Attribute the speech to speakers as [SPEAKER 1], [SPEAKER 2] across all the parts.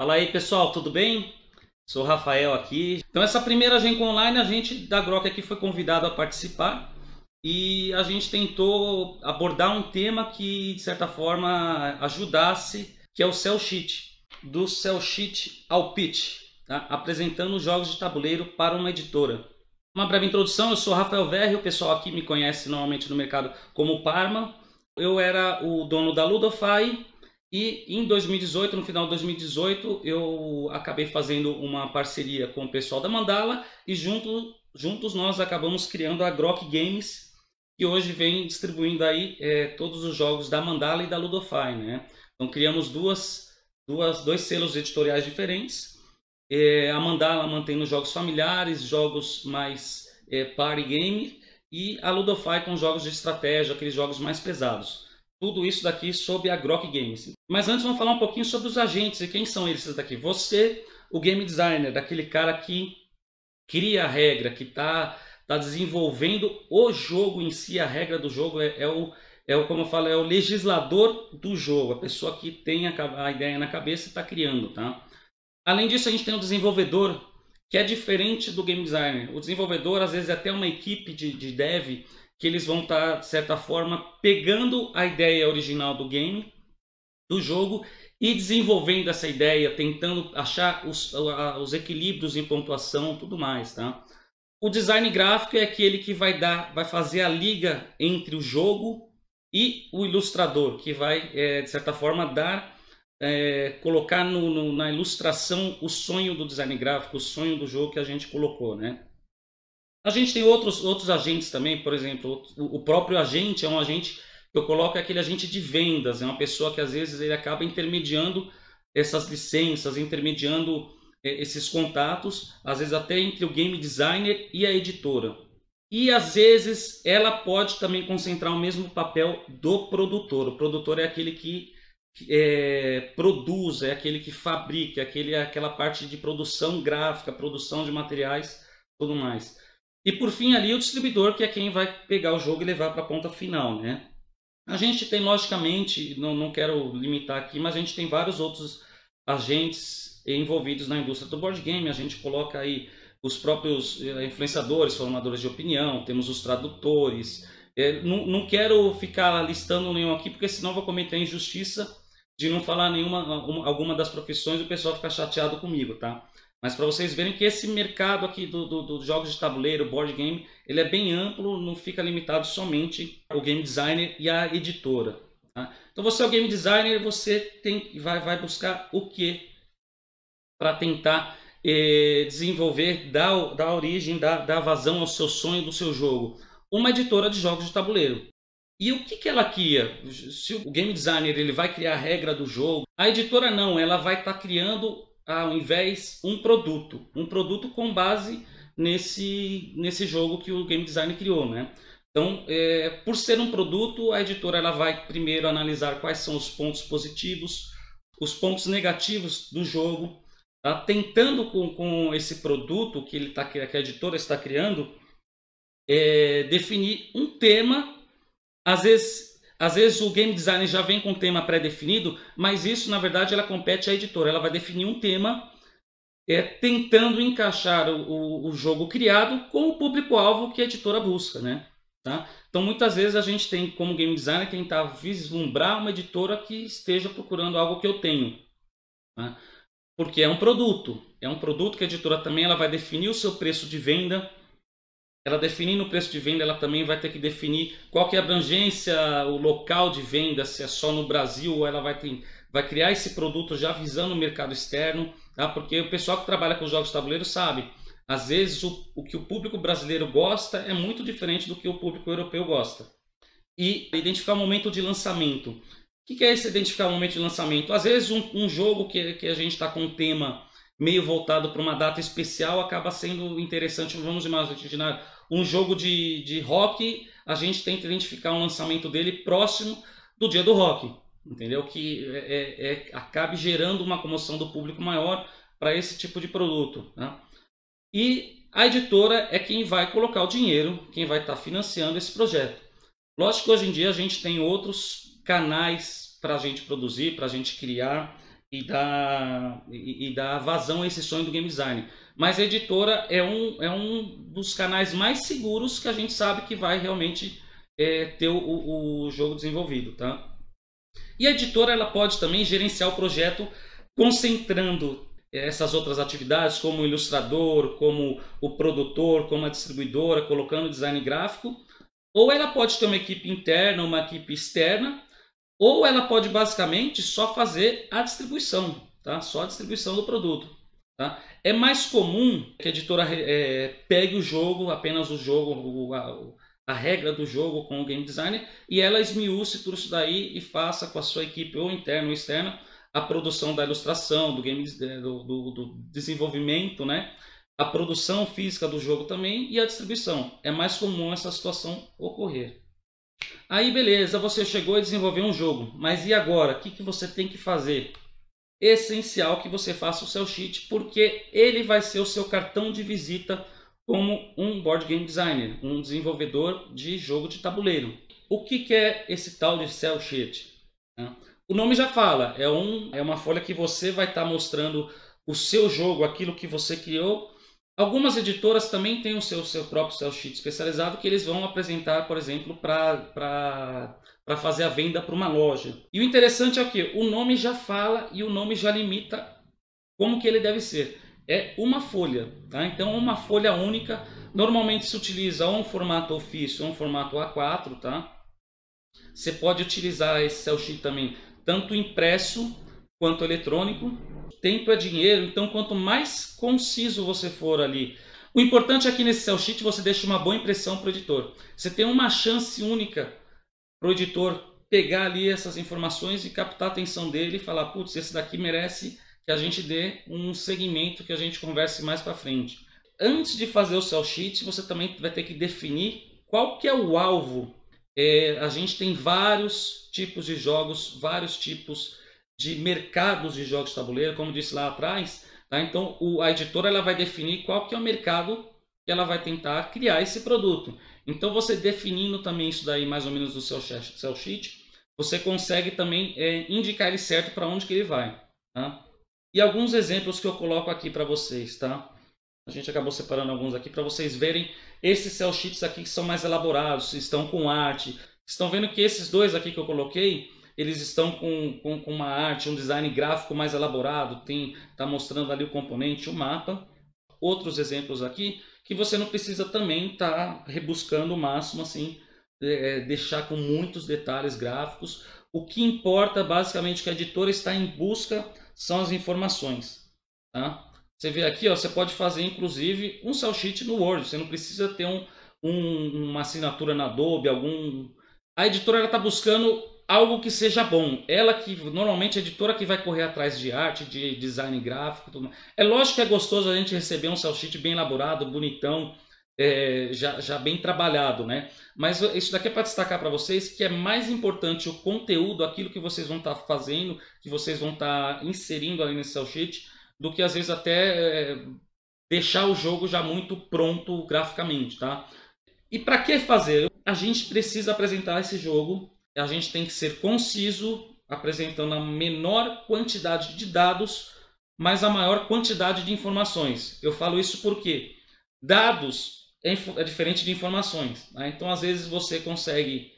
[SPEAKER 1] Fala aí pessoal, tudo bem? Sou Rafael aqui. Então essa primeira Genco Online a gente da Grok aqui foi convidado a participar e a gente tentou abordar um tema que de certa forma ajudasse, que é o Cell Sheet, do Cell Sheet ao Pitch, tá? apresentando jogos de tabuleiro para uma editora. Uma breve introdução, eu sou Rafael Verri, o pessoal aqui me conhece normalmente no mercado como Parma. Eu era o dono da Ludofy e em 2018, no final de 2018, eu acabei fazendo uma parceria com o pessoal da Mandala e junto, juntos nós acabamos criando a Grok Games, que hoje vem distribuindo aí é, todos os jogos da Mandala e da Ludofy, né? Então criamos duas, duas, dois selos editoriais diferentes. É, a Mandala mantém os jogos familiares, jogos mais é, party game e a Ludofy com jogos de estratégia, aqueles jogos mais pesados. Tudo isso daqui sob a Grok Games. Mas antes vamos falar um pouquinho sobre os agentes e quem são eles daqui. Você, o game designer, daquele cara que cria a regra, que está tá desenvolvendo o jogo em si, a regra do jogo é, é, o, é o, como eu falo, é o legislador do jogo, a pessoa que tem a, a ideia na cabeça e está criando, tá? Além disso, a gente tem o desenvolvedor, que é diferente do game designer. O desenvolvedor, às vezes, é até uma equipe de, de dev que eles vão estar, tá, de certa forma, pegando a ideia original do game, do jogo, e desenvolvendo essa ideia, tentando achar os, os equilíbrios em pontuação tudo mais. Tá? O design gráfico é aquele que vai, dar, vai fazer a liga entre o jogo e o ilustrador, que vai, é, de certa forma, dar é, colocar no, no, na ilustração o sonho do design gráfico, o sonho do jogo que a gente colocou, né? A gente tem outros, outros agentes também, por exemplo, o, próprio agente é um agente eu coloco aquele agente de vendas, é uma pessoa que às vezes ele acaba intermediando essas licenças, intermediando é, esses contatos, às vezes até entre o game designer e a editora. E às vezes ela pode também concentrar o mesmo papel do produtor. O produtor é aquele que é, produz, é aquele que fabrica, é aquele, é aquela parte de produção gráfica, produção de materiais, tudo mais. E por fim ali o distribuidor, que é quem vai pegar o jogo e levar para a ponta final, né? A gente tem, logicamente, não, não quero limitar aqui, mas a gente tem vários outros agentes envolvidos na indústria do board game. A gente coloca aí os próprios eh, influenciadores, formadores de opinião, temos os tradutores. É, não, não quero ficar listando nenhum aqui, porque senão vou cometer a injustiça de não falar nenhuma uma, alguma das profissões e o pessoal ficar chateado comigo, tá? Mas para vocês verem que esse mercado aqui dos do, do jogos de tabuleiro, board game, ele é bem amplo, não fica limitado somente ao game designer e à editora. Tá? Então você é o game designer, você tem, vai, vai buscar o que para tentar eh, desenvolver, dar, dar origem, dar, dar vazão ao seu sonho do seu jogo. Uma editora de jogos de tabuleiro. E o que, que ela cria? Se o game designer ele vai criar a regra do jogo, a editora não, ela vai estar tá criando ao invés um produto, um produto com base nesse, nesse jogo que o game design criou, né? Então, é, por ser um produto, a editora ela vai primeiro analisar quais são os pontos positivos, os pontos negativos do jogo, tá? tentando com, com esse produto que ele tá, que a editora está criando, é, definir um tema, às vezes às vezes o game design já vem com um tema pré-definido, mas isso na verdade ela compete à editora. Ela vai definir um tema é, tentando encaixar o, o, o jogo criado com o público-alvo que a editora busca. Né? Tá? Então muitas vezes a gente tem como game designer tentar vislumbrar uma editora que esteja procurando algo que eu tenho. Tá? Porque é um produto. É um produto que a editora também ela vai definir o seu preço de venda ela definindo o preço de venda, ela também vai ter que definir qual que é a abrangência, o local de venda, se é só no Brasil ou ela vai, ter, vai criar esse produto já visando o mercado externo. tá? Porque o pessoal que trabalha com jogos de tabuleiro sabe, às vezes o, o que o público brasileiro gosta é muito diferente do que o público europeu gosta. E identificar o momento de lançamento. O que é esse identificar o momento de lançamento? Às vezes um, um jogo que, que a gente está com um tema meio voltado para uma data especial acaba sendo interessante. Vamos imaginar um jogo de, de rock, a gente tenta identificar um lançamento dele próximo do dia do rock, entendeu? Que é, é, é acabe gerando uma comoção do público maior para esse tipo de produto. Né? E a editora é quem vai colocar o dinheiro, quem vai estar tá financiando esse projeto. Lógico que hoje em dia a gente tem outros canais para a gente produzir, para a gente criar e dar, e, e dar vazão a esse sonho do game design. Mas a editora é um, é um dos canais mais seguros que a gente sabe que vai realmente é, ter o, o jogo desenvolvido. Tá? E a editora ela pode também gerenciar o projeto concentrando essas outras atividades, como o ilustrador, como o produtor, como a distribuidora, colocando design gráfico. Ou ela pode ter uma equipe interna, uma equipe externa, ou ela pode basicamente só fazer a distribuição, tá? Só a distribuição do produto. Tá? É mais comum que a editora é, pegue o jogo, apenas o jogo, a, a, regra do jogo com o game designer, e ela esmiúce tudo isso daí e faça com a sua equipe ou interna ou externa a produção da ilustração, do game do, do, do desenvolvimento, né? a produção física do jogo também e a distribuição. É mais comum essa situação ocorrer. Aí beleza, você chegou a desenvolver um jogo, mas e agora? O que, que você tem que fazer? Essencial que você faça o seu sheet, porque ele vai ser o seu cartão de visita como um board game designer, um desenvolvedor de jogo de tabuleiro. O que, que é esse tal de cell sheet? O nome já fala, é, um, é uma folha que você vai estar tá mostrando o seu jogo, aquilo que você criou Algumas editoras também têm o seu, seu próprio sell sheet especializado que eles vão apresentar, por exemplo, para fazer a venda para uma loja. E o interessante é que o nome já fala e o nome já limita como que ele deve ser. É uma folha, tá? Então uma folha única. Normalmente se utiliza um formato ofício ou um formato A4, tá? Você pode utilizar esse sell sheet também tanto impresso quanto eletrônico tempo é dinheiro, então quanto mais conciso você for ali. O importante aqui nesse cell sheet você deixa uma boa impressão para o editor. Você tem uma chance única para o editor pegar ali essas informações e captar a atenção dele e falar, putz, esse daqui merece que a gente dê um segmento que a gente converse mais para frente. Antes de fazer o cell sheet, você também vai ter que definir qual que é o alvo. É, a gente tem vários tipos de jogos, vários tipos de mercados de jogos de tabuleiro, como disse lá atrás. Tá? Então, o, a editora ela vai definir qual que é o mercado que ela vai tentar criar esse produto. Então, você definindo também isso daí mais ou menos no seu, seu sheet, você consegue também é, indicar ele certo para onde que ele vai. Tá? E alguns exemplos que eu coloco aqui para vocês. Tá? A gente acabou separando alguns aqui para vocês verem esses cell sheets aqui que são mais elaborados, estão com arte. Estão vendo que esses dois aqui que eu coloquei, eles estão com, com, com, uma arte, um design gráfico mais elaborado, tem está mostrando ali o componente, o mapa. Outros exemplos aqui que você não precisa também estar tá rebuscando o máximo assim, é, deixar com muitos detalhes gráficos. O que importa basicamente que a editora está em busca são as informações. Tá? Você vê aqui, ó, você pode fazer inclusive um cell sheet no Word. Você não precisa ter um, um, uma assinatura na Adobe, algum. A editora está buscando algo que seja bom. Ela que normalmente é editora que vai correr atrás de arte, de design gráfico, tudo. É lógico que é gostoso a gente receber um cell sheet bem elaborado, bonitão, é, já, já bem trabalhado, né? Mas isso daqui é para destacar para vocês que é mais importante o conteúdo, aquilo que vocês vão estar tá fazendo, que vocês vão estar tá inserindo ali nesse cell sheet, do que às vezes até é, deixar o jogo já muito pronto graficamente, tá? E para que fazer? A gente precisa apresentar esse jogo a gente tem que ser conciso, apresentando a menor quantidade de dados, mas a maior quantidade de informações. Eu falo isso porque dados é, é diferente de informações. Tá? Então, às vezes, você consegue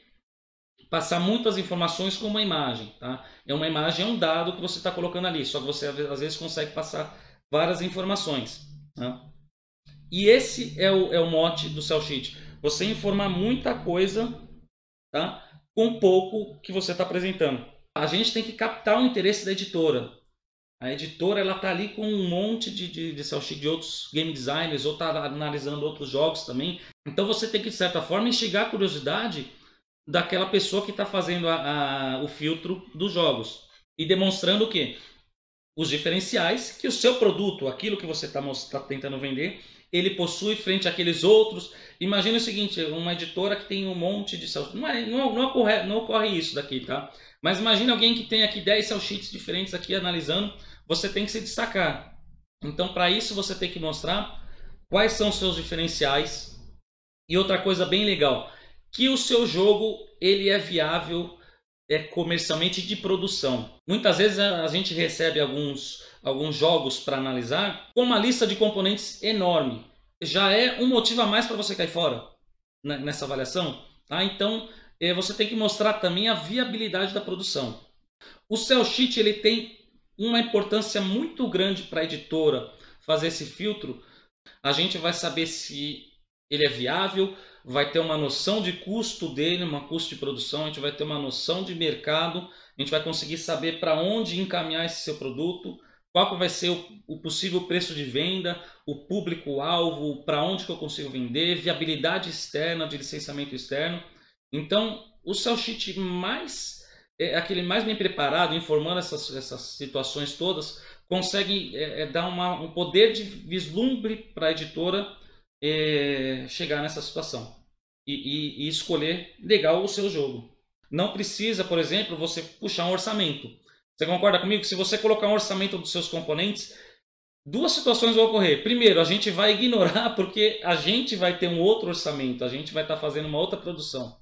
[SPEAKER 1] passar muitas informações com uma imagem. Tá? É uma imagem, é um dado que você está colocando ali, só que você às vezes consegue passar várias informações. Tá? E esse é o, é o mote do Cell Sheet. Você informar muita coisa tá? Com pouco que você está apresentando. A gente tem que captar o interesse da editora. A editora ela tá ali com um monte de, de, de de outros game designers ou tá analisando outros jogos também. Então você tem que, de certa forma, instigar a curiosidade daquela pessoa que está fazendo a, a, o filtro dos jogos. E demonstrando o quê? Os diferenciais que o seu produto, aquilo que você está tá tentando vender, ele possui frente àqueles outros. Imagina o seguinte, uma editora que tem um monte de cel não, é, não, não, ocorre, não ocorre isso daqui, tá? Mas imagine alguém que tem aqui 10 cell sheets diferentes aqui analisando, você tem que se destacar. Então, para isso, você tem que mostrar quais são os seus diferenciais. E outra coisa bem legal, que o seu jogo ele é viável é comercialmente de produção. Muitas vezes a gente recebe alguns, alguns jogos para analisar com uma lista de componentes enorme. Já é um motivo a mais para você cair fora nessa avaliação. Tá? Então é, você tem que mostrar também a viabilidade da produção. O cell sheet ele tem uma importância muito grande para a editora fazer esse filtro. A gente vai saber se ele é viável, vai ter uma noção de custo dele, uma custo de produção, a gente vai ter uma noção de mercado, a gente vai conseguir saber para onde encaminhar esse seu produto, qual vai ser o, possível preço de venda, o público-alvo, para onde que eu consigo vender, viabilidade externa, de licenciamento externo. Então, o sell sheet mais é aquele mais bem preparado, informando essas, essas situações todas, consegue é, é, dar uma, um poder de vislumbre para a editora é, chegar nessa situação e, e, e, escolher legal o seu jogo. Não precisa, por exemplo, você puxar um orçamento. Você concorda comigo? Se você colocar um orçamento dos seus componentes, duas situações vão ocorrer. Primeiro, a gente vai ignorar porque a gente vai ter um outro orçamento, a gente vai estar tá fazendo uma outra produção.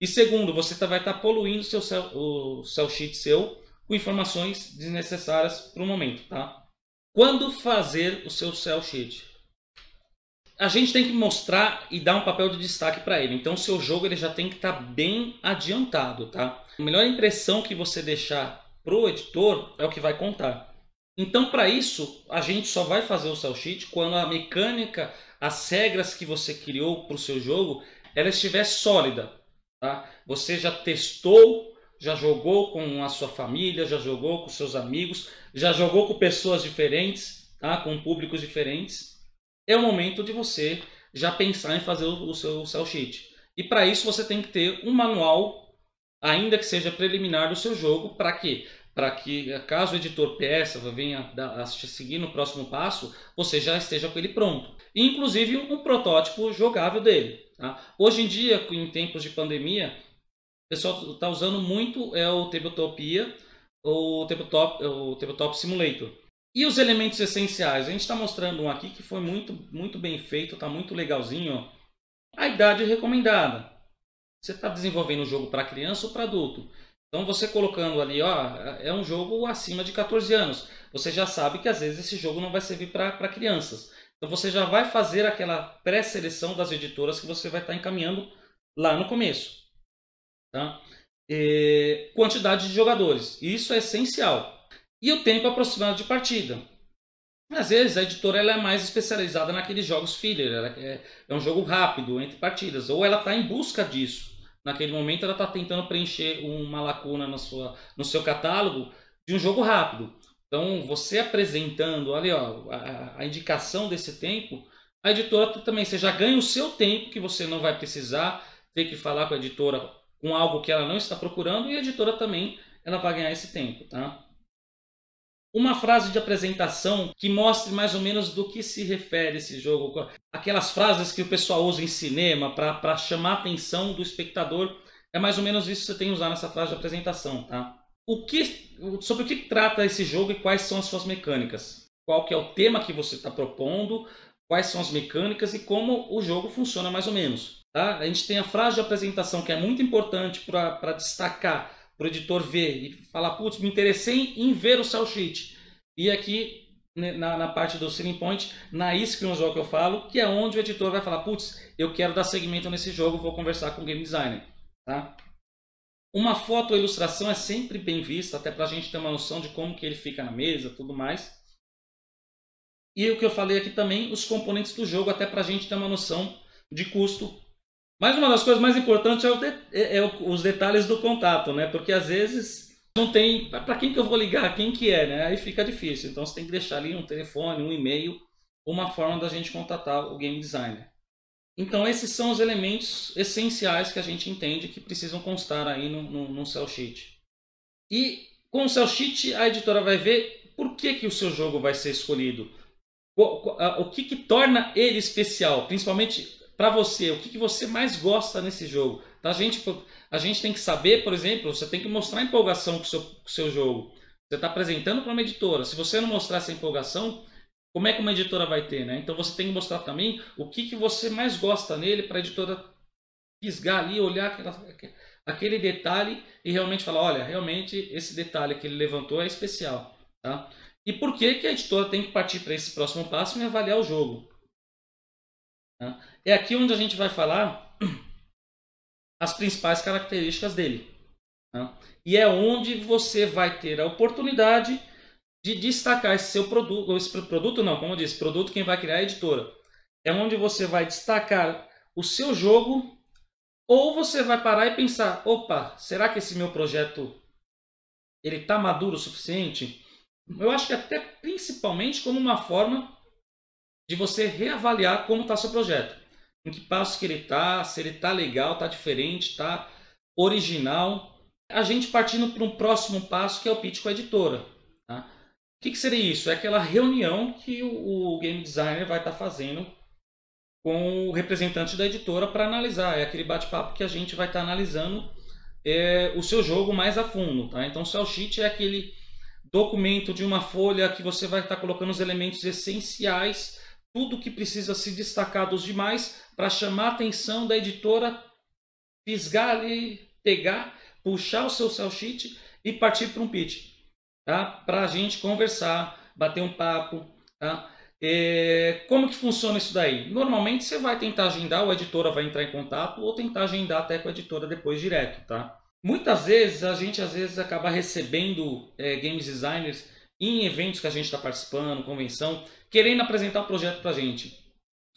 [SPEAKER 1] E segundo, você tá, vai estar tá poluindo seu o cell sheet seu com informações desnecessárias para o momento, tá? Quando fazer o seu cell sheet? A gente tem que mostrar e dar um papel de destaque para ele. Então, seu jogo ele já tem que estar tá bem adiantado, tá? A melhor impressão que você deixar pro editor é o que vai contar. Então, para isso, a gente só vai fazer o cell sheet quando a mecânica, as regras que você criou para o seu jogo, ela estiver sólida. Tá? Você já testou, já jogou com a sua família, já jogou com seus amigos, já jogou com pessoas diferentes, tá? com públicos diferentes. É o momento de você já pensar em fazer o seu cell sheet. E para isso você tem que ter um manual, ainda que seja preliminar do seu jogo, para quê? Para que caso o editor peça, venha a seguir no próximo passo, você já esteja com ele pronto. inclusive um protótipo jogável dele. Tá? Hoje em dia, em tempos de pandemia, o pessoal está usando muito é o Tabletopia o Tabletop, o Tabletop Simulator. E os elementos essenciais? A gente está mostrando um aqui que foi muito, muito bem feito, está muito legalzinho. A idade recomendada. Você está desenvolvendo um jogo para criança ou para adulto. Então você colocando ali, ó, é um jogo acima de 14 anos. Você já sabe que às vezes esse jogo não vai servir para crianças. Então você já vai fazer aquela pré-seleção das editoras que você vai estar encaminhando lá no começo. Tá? E, quantidade de jogadores. Isso é essencial. E o tempo aproximado de partida. Às vezes a editora ela é mais especializada naqueles jogos filler. Ela é, é um jogo rápido entre partidas. Ou ela está em busca disso. Naquele momento ela está tentando preencher uma lacuna na sua, no seu catálogo de um jogo rápido. Então, você apresentando ali ó, a, a indicação desse tempo, a editora também, você já ganha o seu tempo que você não vai precisar ter que falar com a editora com algo que ela não está procurando e a editora também ela vai ganhar esse tempo, tá? Uma frase de apresentação que mostre mais ou menos do que se refere esse jogo. Aquelas frases que o pessoal usa em cinema para chamar a atenção do espectador. É mais ou menos isso que você tem que usar nessa frase de apresentação, tá? o que, sobre o que trata esse jogo e quais são as suas mecânicas. Qual que é o tema que você está propondo, quais são as mecânicas e como o jogo funciona mais ou menos. Tá? A gente tem a frase de apresentação que é muito importante para destacar, para o editor ver e falar, putz, me interessei em ver o cell sheet. E aqui né, na, na, parte do Selling Point, na no jogo que eu falo, que é onde o editor vai falar, putz, eu quero dar segmento nesse jogo, vou conversar com o game designer. Tá? Uma foto ou ilustração é sempre bem vista, até para a gente ter uma noção de como que ele fica na mesa, tudo mais. E o que eu falei aqui também, os componentes do jogo, até para a gente ter uma noção de custo. Mas uma das coisas mais importantes é, de, é, é os detalhes do contato, né? Porque às vezes não tem para quem que eu vou ligar, quem que é, né? Aí fica difícil. Então você tem que deixar ali um telefone, um e-mail, uma forma da gente contatar o game designer. Então esses são os elementos essenciais que a gente entende que precisam constar aí no, no, no cell sheet. E com o cell sheet a editora vai ver por que, que o seu jogo vai ser escolhido. O, o que, que torna ele especial, principalmente para você, o que, que você mais gosta nesse jogo. A gente, a gente tem que saber, por exemplo, você tem que mostrar empolgação com o seu, com seu jogo. Você está apresentando para uma editora. Se você não mostrar essa empolgação, como é que uma editora vai ter? Né? Então você tem que mostrar também o que, que você mais gosta nele para a editora pisgar ali, olhar aquela, aquele detalhe e realmente falar, olha, realmente esse detalhe que ele levantou é especial. Tá? E por que, que a editora tem que partir para esse próximo passo e avaliar o jogo? Tá? É aqui onde a gente vai falar as principais características dele. Tá? E é onde você vai ter a oportunidade de destacar esse seu produto, esse produto não, como eu disse, produto quem vai criar é a editora. É onde você vai destacar o seu jogo ou você vai parar e pensar, opa, será que esse meu projeto ele está maduro o suficiente? Eu acho que até principalmente como uma forma de você reavaliar como está seu projeto em que passo que ele está, se ele está legal, está diferente, está original. A gente partindo para um próximo passo que é o pitch com a editora. Tá? O que, que, seria isso? É aquela reunião que o, o game designer vai estar tá fazendo com o representante da editora para analisar. É aquele bate-papo que a gente vai estar tá analisando é, o seu jogo mais a fundo. Tá? Então, o cell sheet é aquele documento de uma folha que você vai estar tá colocando os elementos essenciais tudo que precisa se destacar dos demais para chamar a atenção da editora, fisgar ali, pegar, puxar o seu cell sheet e partir para um pitch, tá? Para a gente conversar, bater um papo, tá? É, como que funciona isso daí? Normalmente você vai tentar agendar, ou a editora vai entrar em contato, ou tentar agendar até com a editora depois direto, tá? Muitas vezes a gente às vezes acaba recebendo é, games designers em eventos que a gente está participando, convenção, querendo apresentar o projeto para a gente.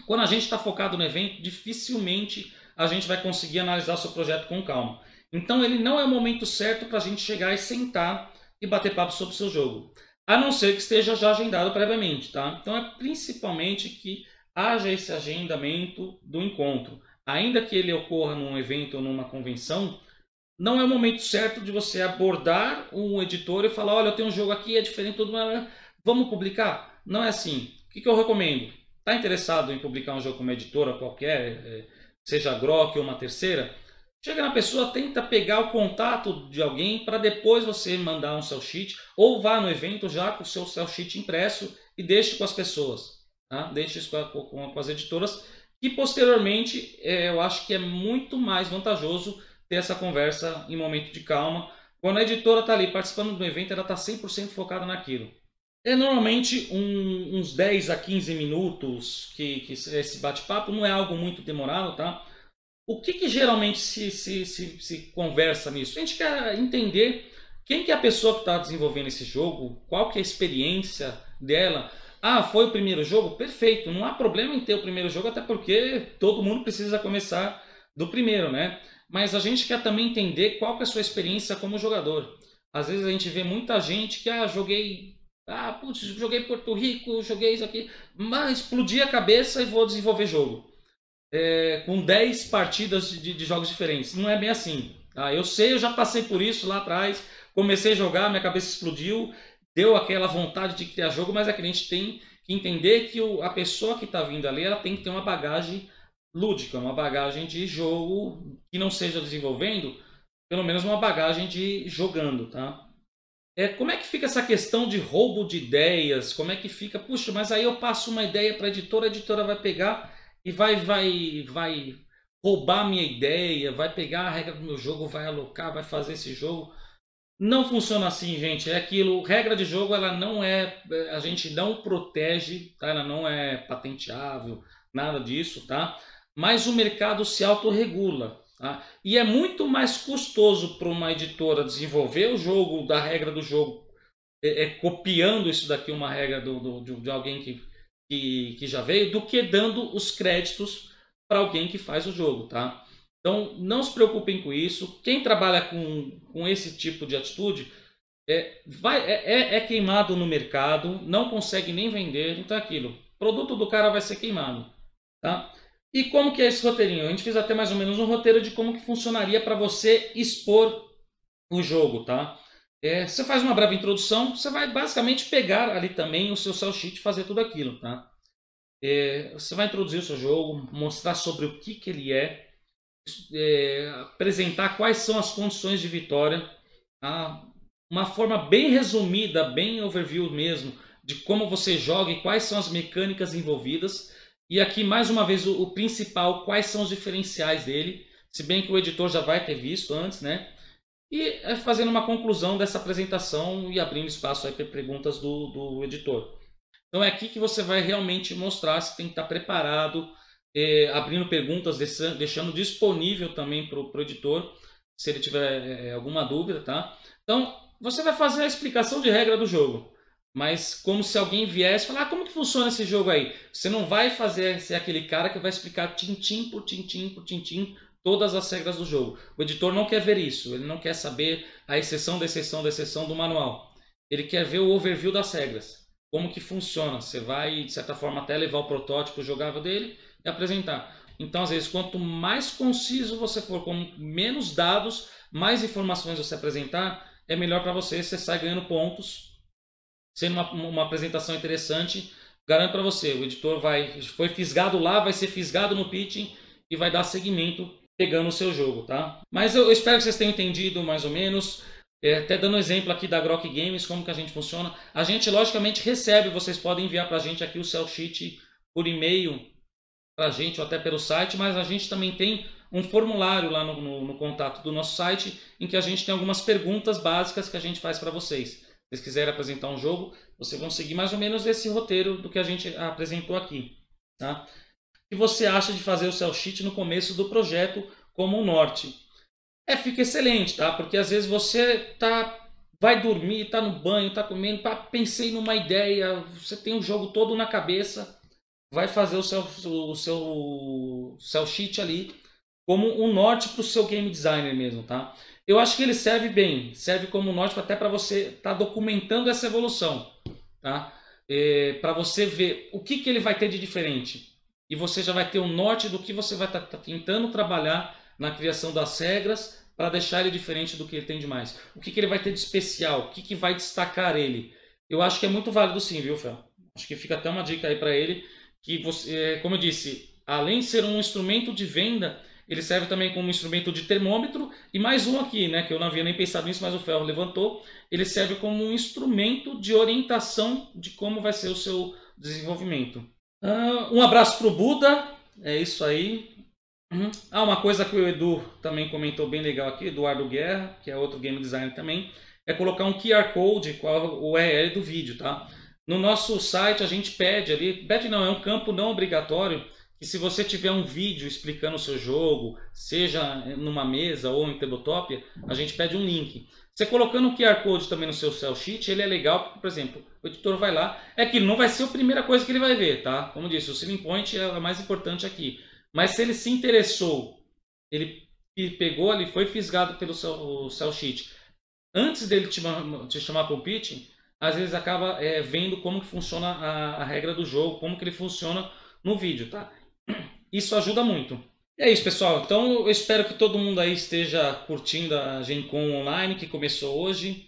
[SPEAKER 1] Quando a gente está focado no evento, dificilmente a gente vai conseguir analisar o seu projeto com calma. Então ele não é o momento certo para a gente chegar e sentar e bater papo sobre o seu jogo. A não ser que esteja já agendado previamente, tá? Então é principalmente que haja esse agendamento do encontro. Ainda que ele ocorra num evento ou numa convenção, não é o momento certo de você abordar um editor e falar, olha, eu tenho um jogo aqui, é diferente, tudo, vamos publicar? Não é assim. O que, que eu recomendo? Está interessado em publicar um jogo com uma editora qualquer, é, seja a Grok ou uma terceira? Chega na pessoa, tenta pegar o contato de alguém para depois você mandar um cell sheet ou vá no evento já com o seu cell sheet impresso e deixe com as pessoas. Tá? Deixe isso com, com, com as editoras e posteriormente é, eu acho que é muito mais vantajoso ter essa conversa em momento de calma. Quando a editora está ali participando do evento, ela está 100% focada naquilo. É normalmente um, uns 10 a 15 minutos que, que esse bate-papo, não é algo muito demorado, tá? O que, que geralmente se, se, se, se, conversa nisso? A gente quer entender quem que é a pessoa que está desenvolvendo esse jogo, qual que é a experiência dela. Ah, foi o primeiro jogo? Perfeito, não há problema em ter o primeiro jogo, até porque todo mundo precisa começar do primeiro, né? Mas a gente quer também entender qual que é a sua experiência como jogador. Às vezes a gente vê muita gente que, ah, joguei ah, putz, joguei Porto Rico, joguei isso aqui, mas explodi a cabeça e vou desenvolver jogo. É, com 10 partidas de, de, jogos diferentes. Não é bem assim. Ah, eu sei, eu já passei por isso lá atrás. Comecei a jogar, minha cabeça explodiu, deu aquela vontade de criar jogo, mas é que a gente tem que entender que o, a pessoa que está vindo ali ela tem que ter uma bagagem lúdica, uma bagagem de jogo que não seja desenvolvendo, pelo menos uma bagagem de jogando, tá? É, como é que fica essa questão de roubo de ideias? Como é que fica? Puxa, mas aí eu passo uma ideia para a editora, a editora vai pegar e vai, vai, vai roubar minha ideia, vai pegar a regra do meu jogo, vai alocar, vai fazer esse jogo. Não funciona assim, gente. É aquilo. Regra de jogo, ela não é. A gente não protege, tá? Ela não é patenteável, nada disso, tá? Mas o mercado se autorregula. Tá? E é muito mais custoso para uma editora desenvolver o jogo, da regra do jogo, é, é copiando isso daqui, uma regra do, do de, de, alguém que, que, que já veio, do que dando os créditos para alguém que faz o jogo. Tá? Então não se preocupem com isso. Quem trabalha com, com esse tipo de atitude, é, vai, é, é, é queimado no mercado, não consegue nem vender, então é aquilo. O produto do cara vai ser queimado. Tá? E como que é esse roteirinho? A gente fez até mais ou menos um roteiro de como que funcionaria para você expor o jogo, tá? É, você faz uma breve introdução, você vai basicamente pegar ali também o seu sell sheet e fazer tudo aquilo, tá? É, você vai introduzir o seu jogo, mostrar sobre o que, que ele é, é apresentar quais são as condições de vitória, tá? uma forma bem resumida, bem overview mesmo, de como você joga e quais são as mecânicas envolvidas. E aqui, mais uma vez, o, o principal, quais são os diferenciais dele, se bem que o editor já vai ter visto antes, né? E é fazendo uma conclusão dessa apresentação e abrindo espaço para perguntas do, do editor. Então é aqui que você vai realmente mostrar se tem que estar preparado, é, abrindo perguntas, deixando disponível também para o editor, se ele tiver é, alguma dúvida, tá? Então, você vai fazer a explicação de regra do jogo, mas como se alguém viesse falar, ah, como que funciona esse jogo aí? Você não vai fazer ser aquele cara que vai explicar tintim por tintim por tintim todas as regras do jogo. O editor não quer ver isso, ele não quer saber a exceção da exceção da exceção do manual. Ele quer ver o overview das regras, como que funciona. Você vai, de certa forma, até levar o protótipo jogável dele e apresentar. Então, às vezes, quanto mais conciso você for, com menos dados, mais informações você apresentar, é melhor para você, você sai ganhando pontos, sendo uma, uma apresentação interessante. Garanto para você, o editor vai foi fisgado lá, vai ser fisgado no pitching e vai dar seguimento pegando o seu jogo, tá? Mas eu, eu espero que vocês tenham entendido mais ou menos. É, até dando exemplo aqui da Grok Games, como que a gente funciona. A gente, logicamente, recebe, vocês podem enviar para a gente aqui o cell sheet por e-mail para a gente ou até pelo site, mas a gente também tem um formulário lá no, no, no, contato do nosso site em que a gente tem algumas perguntas básicas que a gente faz para vocês. Vocês quiserem apresentar um jogo, vocês vão seguir mais ou menos esse roteiro do que a gente apresentou aqui. Tá? que você acha de fazer o cell sheet no começo do projeto como um norte? É, fica excelente, tá? Porque às vezes você tá vai dormir, tá no banho, tá comendo, pá, pensei numa ideia, você tem o jogo todo na cabeça, vai fazer o seu, o seu cell sheet ali como um norte para o seu game designer mesmo, tá? Eu acho que ele serve bem, serve como um norte até para você estar tá documentando essa evolução, tá? É, para você ver o que, que ele vai ter de diferente e você já vai ter o norte do que você vai estar tá, tá tentando trabalhar na criação das regras para deixar ele diferente do que ele tem de mais. O que, que ele vai ter de especial? O que, que vai destacar ele? Eu acho que é muito válido sim, viu, Fel? Acho que fica até uma dica aí para ele que você, é, como eu disse, além de ser um instrumento de venda, ele serve também como instrumento de termômetro e mais um aqui, né, que eu não havia nem pensado nisso, mas o Ferro levantou, ele serve como um instrumento de orientação de como vai ser o seu desenvolvimento. Uh, um abraço para o Buda, é isso aí. Uhum. Ah, uma coisa que o Edu também comentou bem legal aqui, Eduardo Guerra, que é outro game designer também, é colocar um QR Code com o URL do vídeo, tá? No nosso site a gente pede ali, pede não, é um campo não obrigatório, que se você tiver um vídeo explicando o seu jogo, seja numa mesa ou em tabletop, a gente pede um link. Você colocando o QR Code também no seu cell sheet, ele é legal, porque, por exemplo, o editor vai lá, é que não vai ser a primeira coisa que ele vai ver, tá? Como disse, o Selling Point é a mais importante aqui. Mas se ele se interessou, ele pegou ali, foi fisgado pelo seu cell sheet, antes dele te, te chamar para o pitch, às vezes acaba é, vendo como que funciona a, a regra do jogo, como que ele funciona no vídeo, tá? Isso ajuda muito. É isso, pessoal. Então eu espero que todo mundo aí esteja curtindo a GenCon online que começou hoje.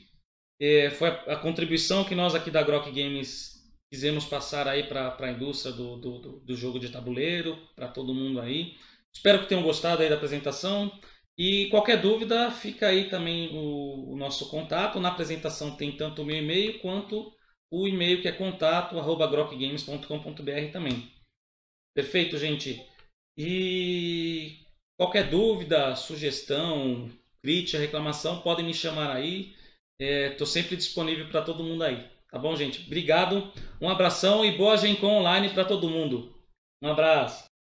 [SPEAKER 1] É, foi a, a, contribuição que nós aqui da Grok Games quisemos passar aí para a indústria do, do, do, jogo de tabuleiro, para todo mundo aí. Espero que tenham gostado aí da apresentação. E qualquer dúvida, fica aí também o, o nosso contato. Na apresentação tem tanto o meu e-mail quanto o e-mail que é contato@grokgames.com.br também. Perfeito, gente? E qualquer dúvida, sugestão, crítica, reclamação, podem me chamar aí. Estou é, sempre disponível para todo mundo aí. Tá bom, gente? Obrigado, um abração e boa Gencom online para todo mundo. Um abraço.